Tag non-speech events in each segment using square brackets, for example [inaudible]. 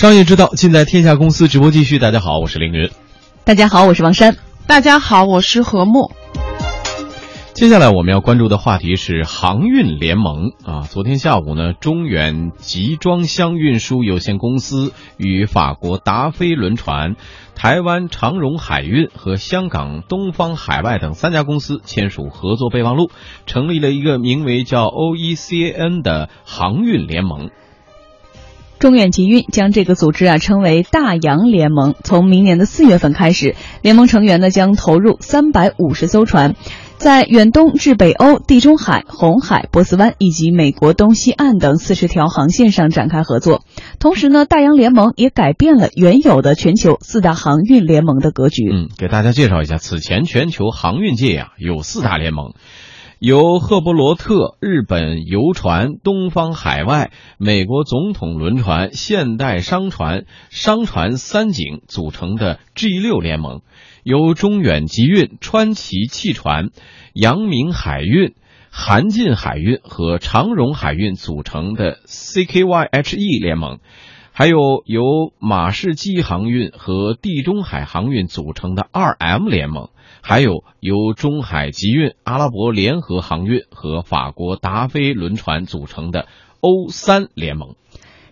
商业之道，尽在天下公司。直播继续，大家好，我是凌云。大家好，我是王珊。大家好，我是何木。接下来我们要关注的话题是航运联盟啊。昨天下午呢，中远集装箱运输有限公司与法国达飞轮船、台湾长荣海运和香港东方海外等三家公司签署合作备忘录，成立了一个名为叫 OECN 的航运联盟。中远集运将这个组织啊称为大洋联盟。从明年的四月份开始，联盟成员呢将投入三百五十艘船，在远东至北欧、地中海、红海、波斯湾以及美国东西岸等四十条航线上展开合作。同时呢，大洋联盟也改变了原有的全球四大航运联盟的格局。嗯，给大家介绍一下，此前全球航运界呀有四大联盟。由赫伯罗特、日本游船、东方海外、美国总统轮船、现代商船、商船三井组成的 G 六联盟，由中远集运、川崎汽船、阳明海运、韩进海运和长荣海运组成的 CKYHE 联盟，还有由马士基航运和地中海航运组成的 2M 联盟。还有由中海集运、阿拉伯联合航运和法国达飞轮船组成的欧三联盟。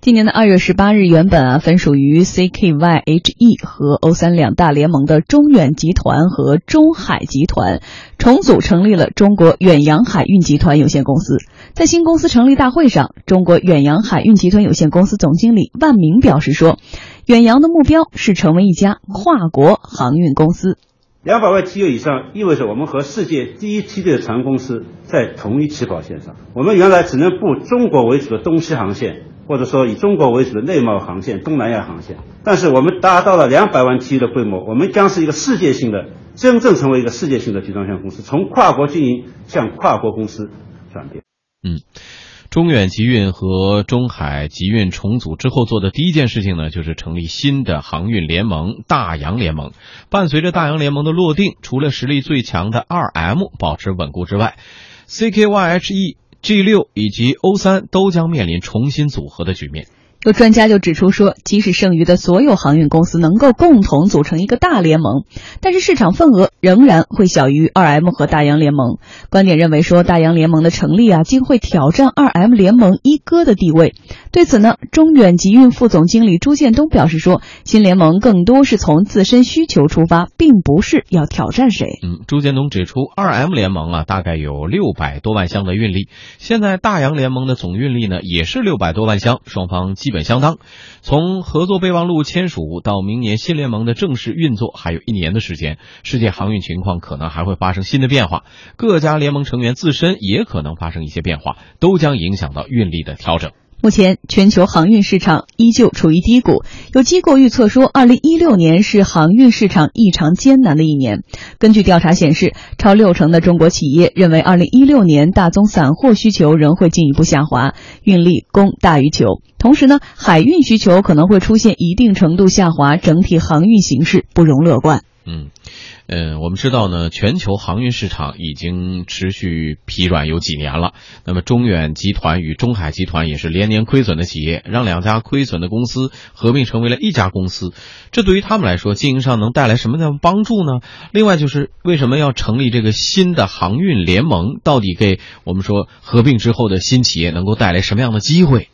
今年的二月十八日，原本啊分属于 CKYHE 和欧三两大联盟的中远集团和中海集团重组成立了中国远洋海运集团有限公司。在新公司成立大会上，中国远洋海运集团有限公司总经理万明表示说：“远洋的目标是成为一家跨国航运公司。”两百万 TEU 以上意味着我们和世界第一梯队的船公司在同一起跑线上。我们原来只能布中国为主的东西航线，或者说以中国为主的内贸航线、东南亚航线。但是我们达到了两百万 TEU 的规模，我们将是一个世界性的，真正成为一个世界性的集装箱公司，从跨国经营向跨国公司转变。嗯。中远集运和中海集运重组之后做的第一件事情呢，就是成立新的航运联盟——大洋联盟。伴随着大洋联盟的落定，除了实力最强的二 M 保持稳固之外，CKYHE、G 六以及 O 三都将面临重新组合的局面。有专家就指出说，即使剩余的所有航运公司能够共同组成一个大联盟，但是市场份额仍然会小于二 M 和大洋联盟。观点认为说，大洋联盟的成立啊，将会挑战二 M 联盟一哥的地位。对此呢，中远集运副总经理朱建东表示说，新联盟更多是从自身需求出发，并不是要挑战谁。嗯，朱建东指出，二 M 联盟啊，大概有六百多万箱的运力，现在大洋联盟的总运力呢，也是六百多万箱，双方基。本相当。从合作备忘录签署到明年新联盟的正式运作，还有一年的时间。世界航运情况可能还会发生新的变化，各家联盟成员自身也可能发生一些变化，都将影响到运力的调整。目前，全球航运市场依旧处于低谷。有机构预测说，二零一六年是航运市场异常艰难的一年。根据调查显示，超六成的中国企业认为，二零一六年大宗散货需求仍会进一步下滑，运力供大于求。同时呢，海运需求可能会出现一定程度下滑，整体航运形势不容乐观。嗯。嗯，我们知道呢，全球航运市场已经持续疲软有几年了。那么，中远集团与中海集团也是连年亏损的企业，让两家亏损的公司合并成为了一家公司，这对于他们来说，经营上能带来什么样的帮助呢？另外，就是为什么要成立这个新的航运联盟？到底给我们说合并之后的新企业能够带来什么样的机会？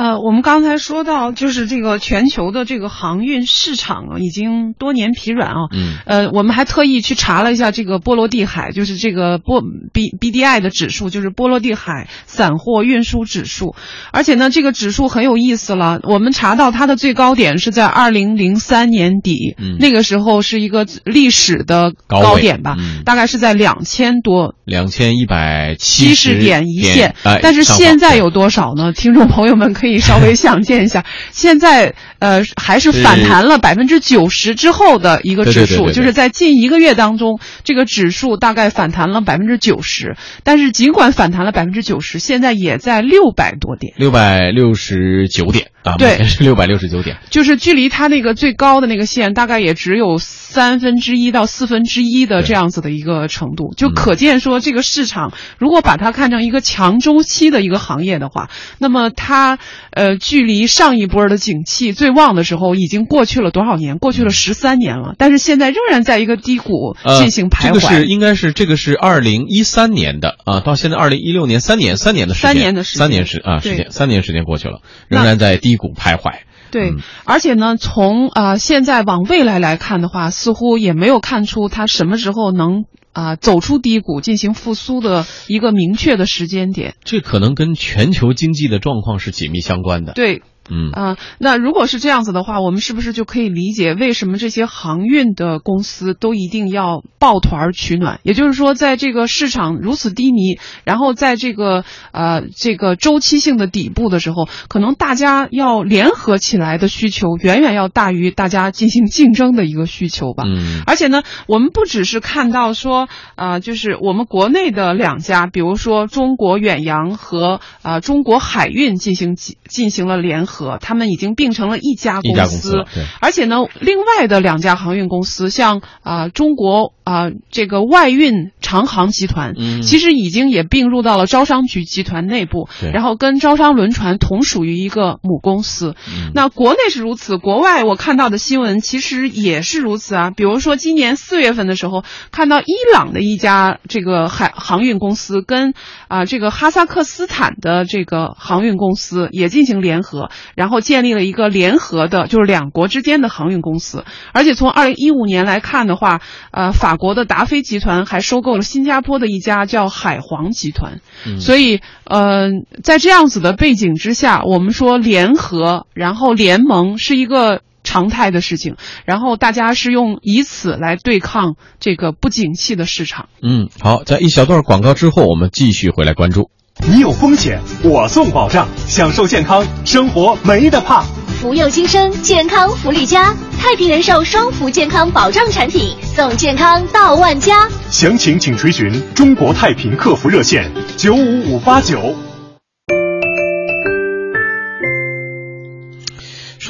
呃，我们刚才说到，就是这个全球的这个航运市场啊，已经多年疲软啊。嗯。呃，我们还特意去查了一下这个波罗的海，就是这个波 B B D I 的指数，就是波罗的海散货运输指数。而且呢，这个指数很有意思了。我们查到它的最高点是在二零零三年底，那个时候是一个历史的高点吧，大概是在两千多，两千一百七十点一线。哎但是现在有多少呢？听众朋友们。可以稍微想见一下，[laughs] 现在呃还是反弹了百分之九十之后的一个指数，就是在近一个月当中，这个指数大概反弹了百分之九十。但是尽管反弹了百分之九十，现在也在六百多点，六百六十九点啊，对，是 [laughs] 六百六十九点，就是距离它那个最高的那个线大概也只有。三分之一到四分之一的这样子的一个程度，就可见说这个市场如果把它看成一个强周期的一个行业的话，那么它呃距离上一波的景气最旺的时候已经过去了多少年？过去了十三年了，但是现在仍然在一个低谷进行徘徊。这个是应该是这个是二零一三年的啊，到现在二零一六年三年三年的时间，三年的时三年时啊时间三年时间过去了，仍然在低谷徘徊。对，而且呢，从啊现在往未来来看的话，似乎也没有看出它什么时候能啊走出低谷、进行复苏的一个明确的时间点。这可能跟全球经济的状况是紧密相关的。对。嗯啊，那如果是这样子的话，我们是不是就可以理解为什么这些航运的公司都一定要抱团取暖？也就是说，在这个市场如此低迷，然后在这个呃这个周期性的底部的时候，可能大家要联合起来的需求远远要大于大家进行竞争的一个需求吧。嗯，而且呢，我们不只是看到说啊，就是我们国内的两家，比如说中国远洋和啊中国海运进行进进行了联合。他们已经并成了一家公司，而且呢，另外的两家航运公司，像啊中国啊这个外运长航集团，其实已经也并入到了招商局集团内部，然后跟招商轮船同属于一个母公司。那国内是如此，国外我看到的新闻其实也是如此啊。比如说今年四月份的时候，看到伊朗的一家这个海航运公司跟啊这个哈萨克斯坦的这个航运公司也进行联合。然后建立了一个联合的，就是两国之间的航运公司。而且从二零一五年来看的话，呃，法国的达菲集团还收购了新加坡的一家叫海皇集团。所以，呃，在这样子的背景之下，我们说联合，然后联盟是一个常态的事情。然后大家是用以此来对抗这个不景气的市场。嗯，好，在一小段广告之后，我们继续回来关注。你有风险，我送保障，享受健康生活没得怕。福佑新生健康福利家，太平人寿双福健康保障产品，送健康到万家。详情请垂询中国太平客服热线九五五八九。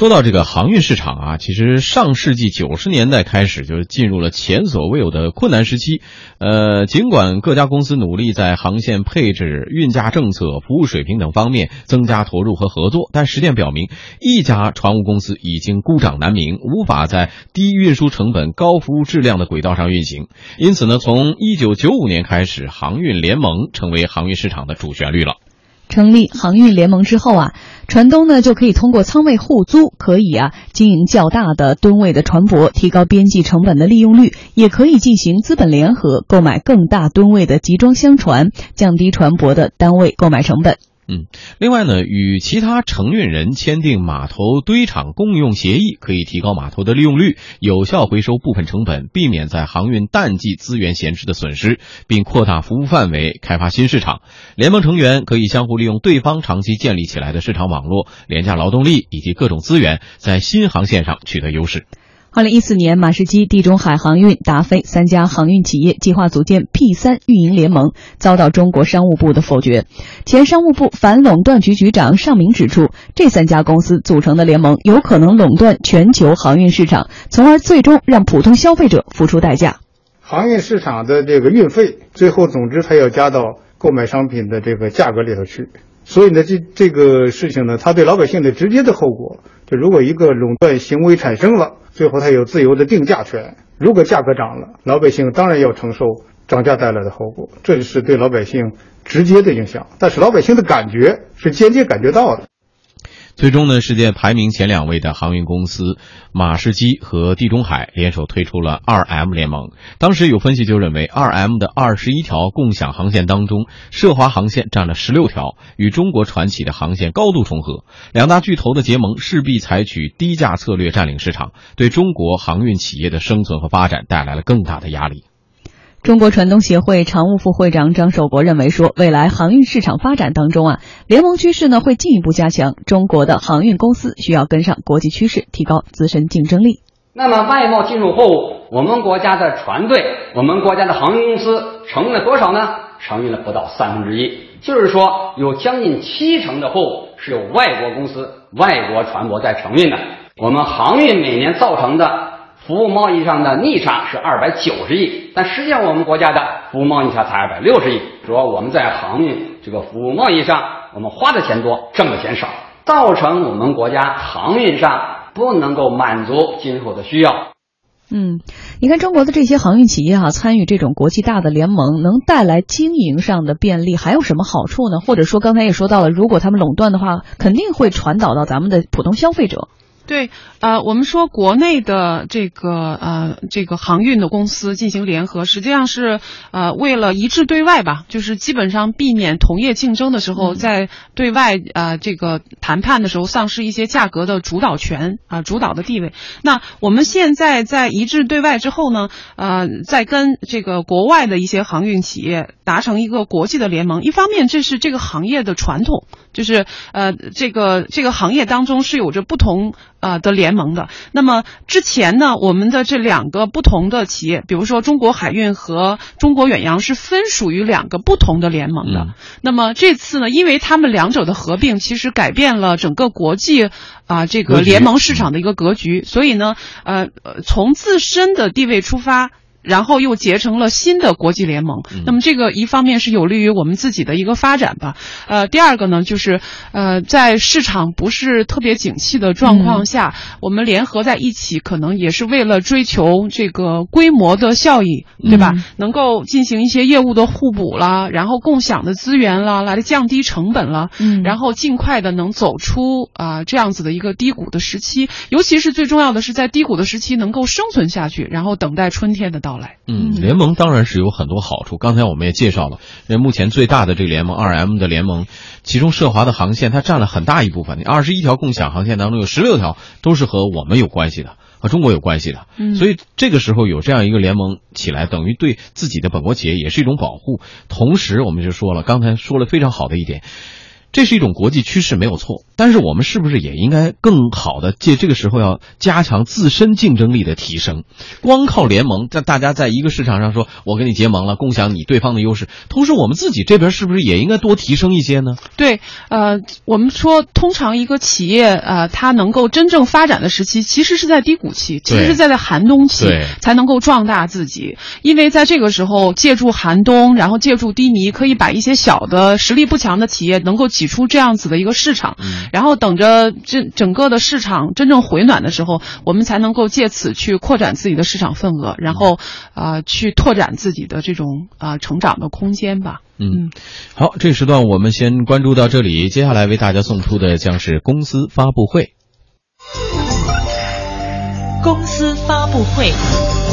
说到这个航运市场啊，其实上世纪九十年代开始就进入了前所未有的困难时期。呃，尽管各家公司努力在航线配置、运价政策、服务水平等方面增加投入和合作，但实践表明，一家船务公司已经孤掌难鸣，无法在低运输成本、高服务质量的轨道上运行。因此呢，从一九九五年开始，航运联盟成为航运市场的主旋律了。成立航运联盟之后啊，船东呢就可以通过仓位互租，可以啊经营较大的吨位的船舶，提高边际成本的利用率；也可以进行资本联合，购买更大吨位的集装箱船，降低船舶的单位购买成本。嗯，另外呢，与其他承运人签订码头堆场共用协议，可以提高码头的利用率，有效回收部分成本，避免在航运淡季资源闲置的损失，并扩大服务范围，开发新市场。联盟成员可以相互利用对方长期建立起来的市场网络、廉价劳动力以及各种资源，在新航线上取得优势。二零一四年，马士基、地中海航运、达飞三家航运企业计划组建 P 三运营联盟，遭到中国商务部的否决。前商务部反垄断局局长尚明指出，这三家公司组成的联盟有可能垄断全球航运市场，从而最终让普通消费者付出代价。航运市场的这个运费，最后总之它要加到购买商品的这个价格里头去。所以呢，这这个事情呢，它对老百姓的直接的后果，如果一个垄断行为产生了。最后，它有自由的定价权。如果价格涨了，老百姓当然要承受涨价带来的后果，这是对老百姓直接的影响。但是老百姓的感觉是间接感觉到的。最终呢，世界排名前两位的航运公司马士基和地中海联手推出了二 M 联盟。当时有分析就认为，二 M 的二十一条共享航线当中，涉华航线占了十六条，与中国船企的航线高度重合。两大巨头的结盟势必采取低价策略占领市场，对中国航运企业的生存和发展带来了更大的压力。中国船东协会常务副会长张守国认为说，未来航运市场发展当中啊，联盟趋势呢会进一步加强，中国的航运公司需要跟上国际趋势，提高自身竞争力。那么外贸进入后，我们国家的船队，我们国家的航运公司承运了多少呢？承运了不到三分之一，就是说有将近七成的货物是由外国公司、外国船舶在承运的。我们航运每年造成的。服务贸易上的逆差是二百九十亿，但实际上我们国家的服务贸易差才二百六十亿，说我们在航运这个服务贸易上，我们花的钱多，挣的钱少，造成我们国家航运上不能够满足今后的需要。嗯，你看中国的这些航运企业啊，参与这种国际大的联盟，能带来经营上的便利，还有什么好处呢？或者说，刚才也说到了，如果他们垄断的话，肯定会传导到咱们的普通消费者。对，呃，我们说国内的这个呃这个航运的公司进行联合，实际上是呃为了一致对外吧，就是基本上避免同业竞争的时候，在对外呃这个谈判的时候丧失一些价格的主导权啊主导的地位。那我们现在在一致对外之后呢，呃，在跟这个国外的一些航运企业达成一个国际的联盟，一方面这是这个行业的传统，就是呃这个这个行业当中是有着不同。呃的联盟的，那么之前呢，我们的这两个不同的企业，比如说中国海运和中国远洋是分属于两个不同的联盟的。那么这次呢，因为他们两者的合并，其实改变了整个国际啊这个联盟市场的一个格局，所以呢，呃从自身的地位出发。然后又结成了新的国际联盟，那么这个一方面是有利于我们自己的一个发展吧，呃，第二个呢就是呃在市场不是特别景气的状况下，我们联合在一起，可能也是为了追求这个规模的效益，对吧？能够进行一些业务的互补啦，然后共享的资源啦，来降低成本啦，嗯，然后尽快的能走出啊这样子的一个低谷的时期，尤其是最重要的是在低谷的时期能够生存下去，然后等待春天的到。嗯，联盟当然是有很多好处。刚才我们也介绍了，那目前最大的这个联盟二 M 的联盟，其中涉华的航线它占了很大一部分。那二十一条共享航线当中，有十六条都是和我们有关系的，和中国有关系的。嗯，所以这个时候有这样一个联盟起来，等于对自己的本国企业也是一种保护。同时，我们就说了，刚才说了非常好的一点。这是一种国际趋势，没有错。但是我们是不是也应该更好的借这个时候要加强自身竞争力的提升？光靠联盟，在大家在一个市场上说，我跟你结盟了，共享你对方的优势。同时，我们自己这边是不是也应该多提升一些呢？对，呃，我们说，通常一个企业，呃，它能够真正发展的时期，其实是在低谷期，其实是在在寒冬期才能够壮大自己。因为在这个时候，借助寒冬，然后借助低迷，可以把一些小的实力不强的企业能够。挤出这样子的一个市场，然后等着这整个的市场真正回暖的时候，我们才能够借此去扩展自己的市场份额，然后啊去拓展自己的这种啊成长的空间吧。嗯，好，这时段我们先关注到这里，接下来为大家送出的将是公司发布会。公司发布会。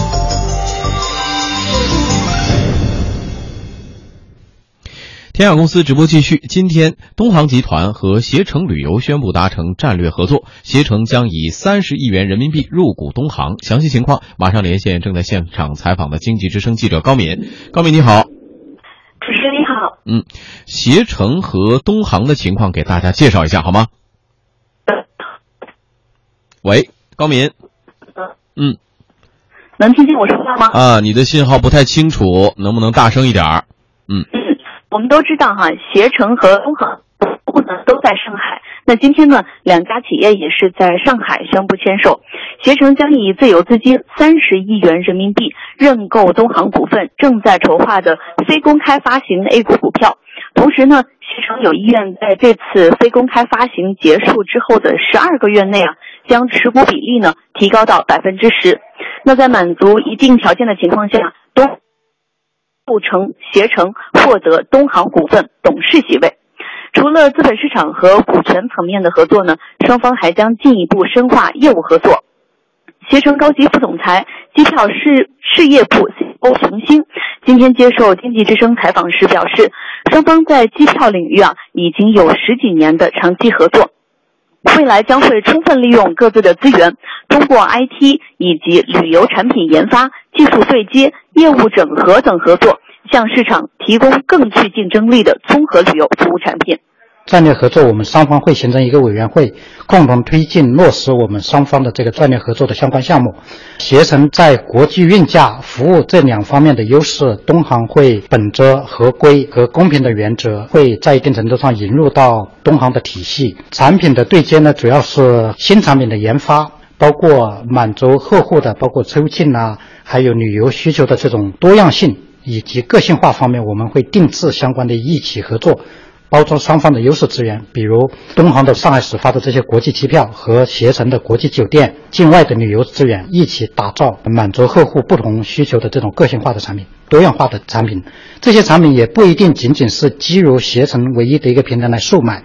天雅公司直播继续。今天，东航集团和携程旅游宣布达成战略合作，携程将以三十亿元人民币入股东航。详细情况马上连线正在现场采访的经济之声记者高敏。高敏你好，主持人你好。嗯，携程和东航的情况给大家介绍一下好吗？喂，高敏。嗯。能听见我说话吗？啊，你的信号不太清楚，能不能大声一点儿？嗯。我们都知道哈，携程和东航部呢都在上海。那今天呢，两家企业也是在上海宣布签售，携程将以自有资金三十亿元人民币认购东航股份正在筹划的非公开发行 A 股股票。同时呢，携程有意愿在这次非公开发行结束之后的十二个月内啊，将持股比例呢提高到百分之十。那在满足一定条件的情况下，东。促成携程获得东航股份董事席位。除了资本市场和股权层面的合作呢，双方还将进一步深化业务合作。携程高级副总裁、机票事事业部 CEO 熊兴今天接受经济之声采访时表示，双方在机票领域啊已经有十几年的长期合作。未来将会充分利用各自的资源，通过 IT 以及旅游产品研发、技术对接、业务整合等合作，向市场提供更具竞争力的综合旅游服务产品。战略合作，我们双方会形成一个委员会，共同推进落实我们双方的这个战略合作的相关项目。携程在国际运价服务这两方面的优势，东航会本着合规和公平的原则，会在一定程度上引入到东航的体系。产品的对接呢，主要是新产品的研发。包括满足客户的包括出境啊，还有旅游需求的这种多样性以及个性化方面，我们会定制相关的一起合作。包装双方的优势资源，比如东航的上海始发的这些国际机票和携程的国际酒店、境外的旅游资源，一起打造满足客户不同需求的这种个性化的产品、多样化的产品。这些产品也不一定仅仅是基于携程唯一的一个平台来售卖。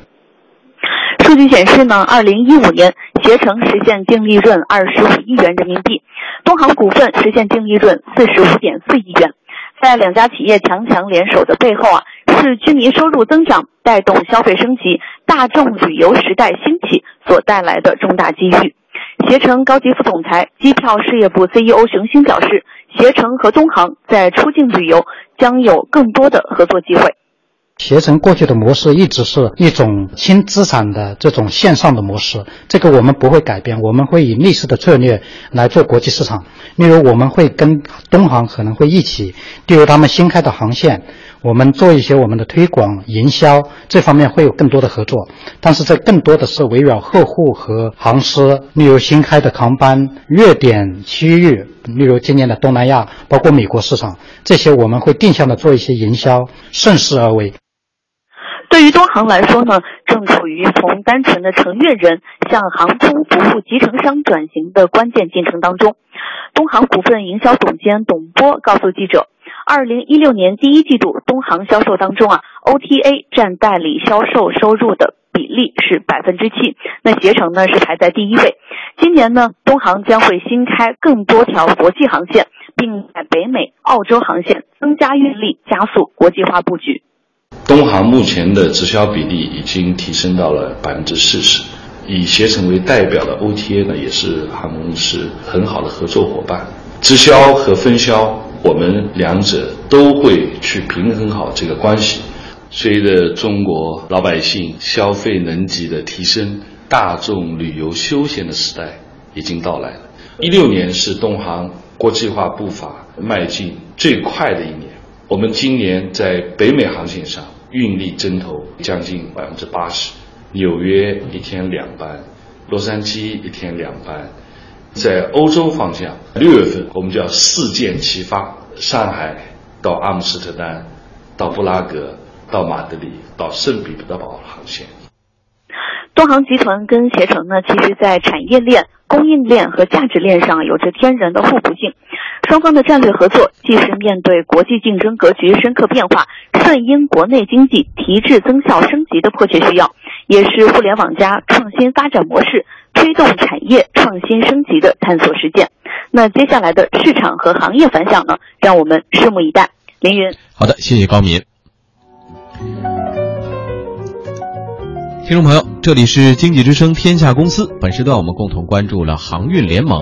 数据显示呢，二零一五年携程实现净利润二十五亿元人民币，东航股份实现净利润四十五点四亿元。在两家企业强强联手的背后啊。是居民收入增长带动消费升级、大众旅游时代兴起所带来的重大机遇。携程高级副总裁、机票事业部 CEO 熊星表示，携程和东航在出境旅游将有更多的合作机会。携程过去的模式一直是一种轻资产的这种线上的模式，这个我们不会改变，我们会以类似的策略来做国际市场。例如，我们会跟东航可能会一起，例如他们新开的航线。我们做一些我们的推广、营销这方面会有更多的合作，但是这更多的是围绕客户和航司，例如新开的航班、热点区域，例如今年的东南亚，包括美国市场，这些我们会定向的做一些营销，顺势而为。对于东航来说呢，正处于从单纯的乘运人向航空服务集成商转型的关键进程当中。东航股份营销总监董波告诉记者。二零一六年第一季度，东航销售当中啊，OTA 占代理销售收入的比例是百分之七，那携程呢是排在第一位。今年呢，东航将会新开更多条国际航线，并在北美、澳洲航线增加运力，加速国际化布局。东航目前的直销比例已经提升到了百分之四十，以携程为代表的 OTA 呢，也是航空公司很好的合作伙伴。直销和分销。我们两者都会去平衡好这个关系。随着中国老百姓消费能级的提升，大众旅游休闲的时代已经到来了。一六年是东航国际化步伐迈进最快的一年。我们今年在北美航线上运力增投将近百分之八十，纽约一天两班，洛杉矶一天两班。在欧洲方向，六月份我们就要四箭齐发：上海到阿姆斯特丹，到布拉格，到马德里，到圣彼得堡航线。东航集团跟携程呢，其实在产业链、供应链和价值链上有着天然的互补性。双方的战略合作，既是面对国际竞争格局深刻变化，顺应国内经济提质增效升级的迫切需要，也是互联网加创新发展模式。推动产业创新升级的探索实践。那接下来的市场和行业反响呢？让我们拭目以待。凌云，好的，谢谢高敏。听众朋友，这里是经济之声天下公司，本时段我们共同关注了航运联盟。